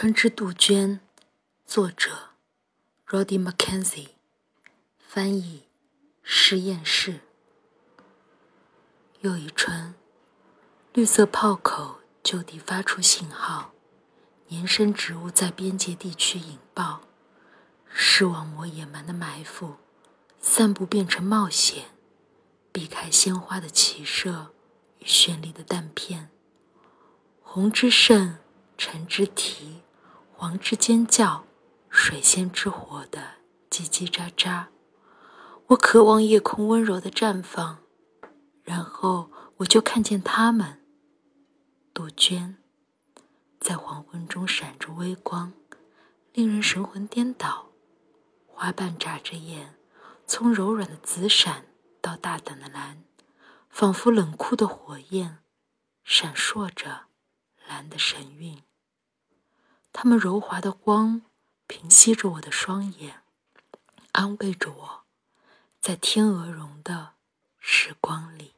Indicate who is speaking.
Speaker 1: 春之杜鹃，作者：Roddy Mackenzie，翻译：实验室。又一春，绿色炮口就地发出信号，年生植物在边界地区引爆，视网膜野蛮的埋伏，散布变成冒险，避开鲜花的骑射与绚丽的弹片，红之盛。橙之啼，黄之尖叫，水仙之火的叽叽喳喳。我渴望夜空温柔的绽放，然后我就看见它们。杜鹃在黄昏中闪着微光，令人神魂颠倒。花瓣眨着眼，从柔软的紫闪到大胆的蓝，仿佛冷酷的火焰，闪烁着蓝的神韵。他们柔滑的光平息着我的双眼，安慰着我，在天鹅绒的时光里。